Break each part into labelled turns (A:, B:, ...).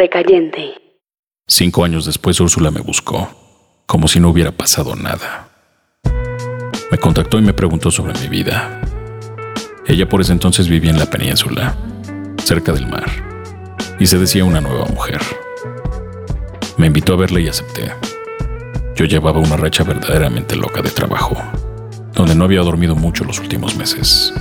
A: Recayente.
B: Cinco años después Úrsula me buscó, como si no hubiera pasado nada. Me contactó y me preguntó sobre mi vida. Ella por ese entonces vivía en la península, cerca del mar, y se decía una nueva mujer. Me invitó a verla y acepté. Yo llevaba una racha verdaderamente loca de trabajo, donde no había dormido mucho los últimos meses,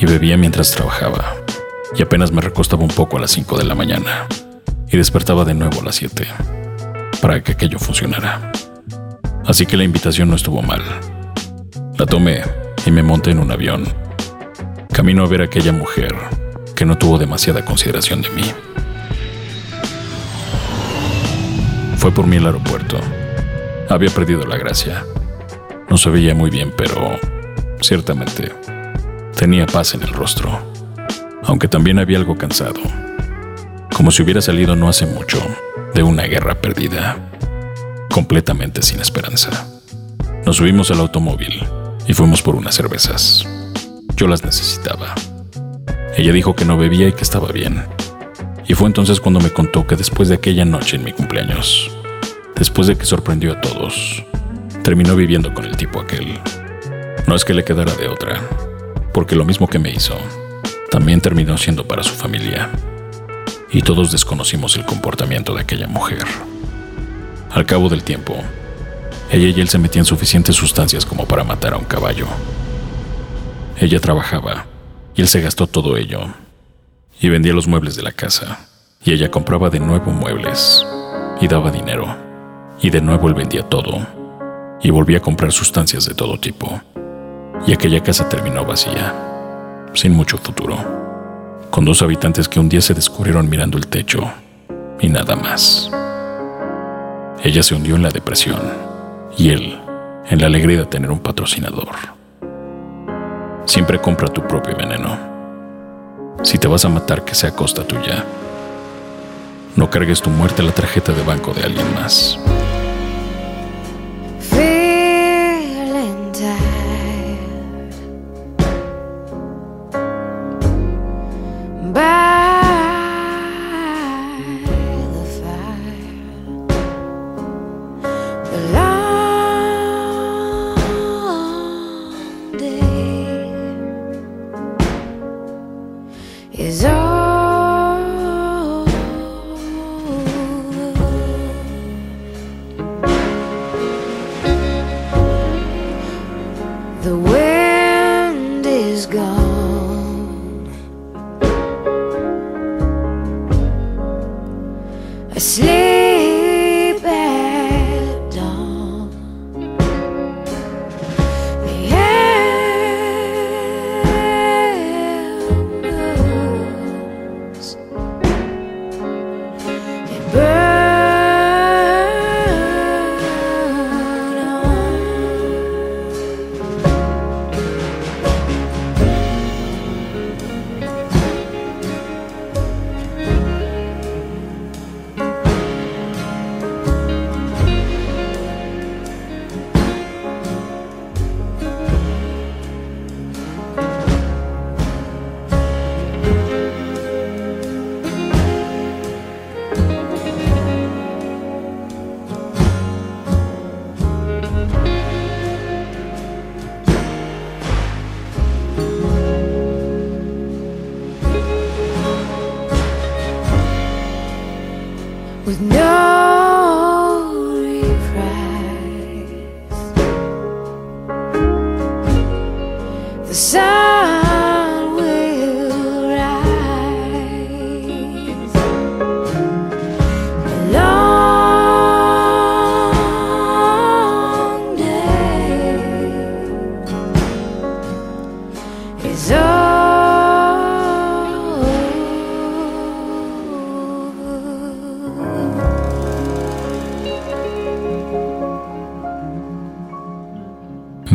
B: y bebía mientras trabajaba, y apenas me recostaba un poco a las 5 de la mañana, y despertaba de nuevo a las 7, para que aquello funcionara. Así que la invitación no estuvo mal. La tomé y me monté en un avión. Camino a ver a aquella mujer que no tuvo demasiada consideración de mí. Fue por mí al aeropuerto. Había perdido la gracia. No se veía muy bien, pero ciertamente tenía paz en el rostro, aunque también había algo cansado, como si hubiera salido no hace mucho de una guerra perdida, completamente sin esperanza. Nos subimos al automóvil y fuimos por unas cervezas. Yo las necesitaba. Ella dijo que no bebía y que estaba bien. Y fue entonces cuando me contó que después de aquella noche en mi cumpleaños, después de que sorprendió a todos, terminó viviendo con el tipo aquel. No es que le quedara de otra, porque lo mismo que me hizo, también terminó siendo para su familia. Y todos desconocimos el comportamiento de aquella mujer. Al cabo del tiempo, ella y él se metían suficientes sustancias como para matar a un caballo. Ella trabajaba y él se gastó todo ello y vendía los muebles de la casa. Y ella compraba de nuevo muebles y daba dinero. Y de nuevo él vendía todo y volvía a comprar sustancias de todo tipo. Y aquella casa terminó vacía, sin mucho futuro, con dos habitantes que un día se descubrieron mirando el techo y nada más. Ella se hundió en la depresión y él en la alegría de tener un patrocinador. Siempre compra tu propio veneno. Si te vas a matar, que sea costa tuya. No cargues tu muerte a la tarjeta de banco de alguien más.
C: Asleep with no reprise. The sun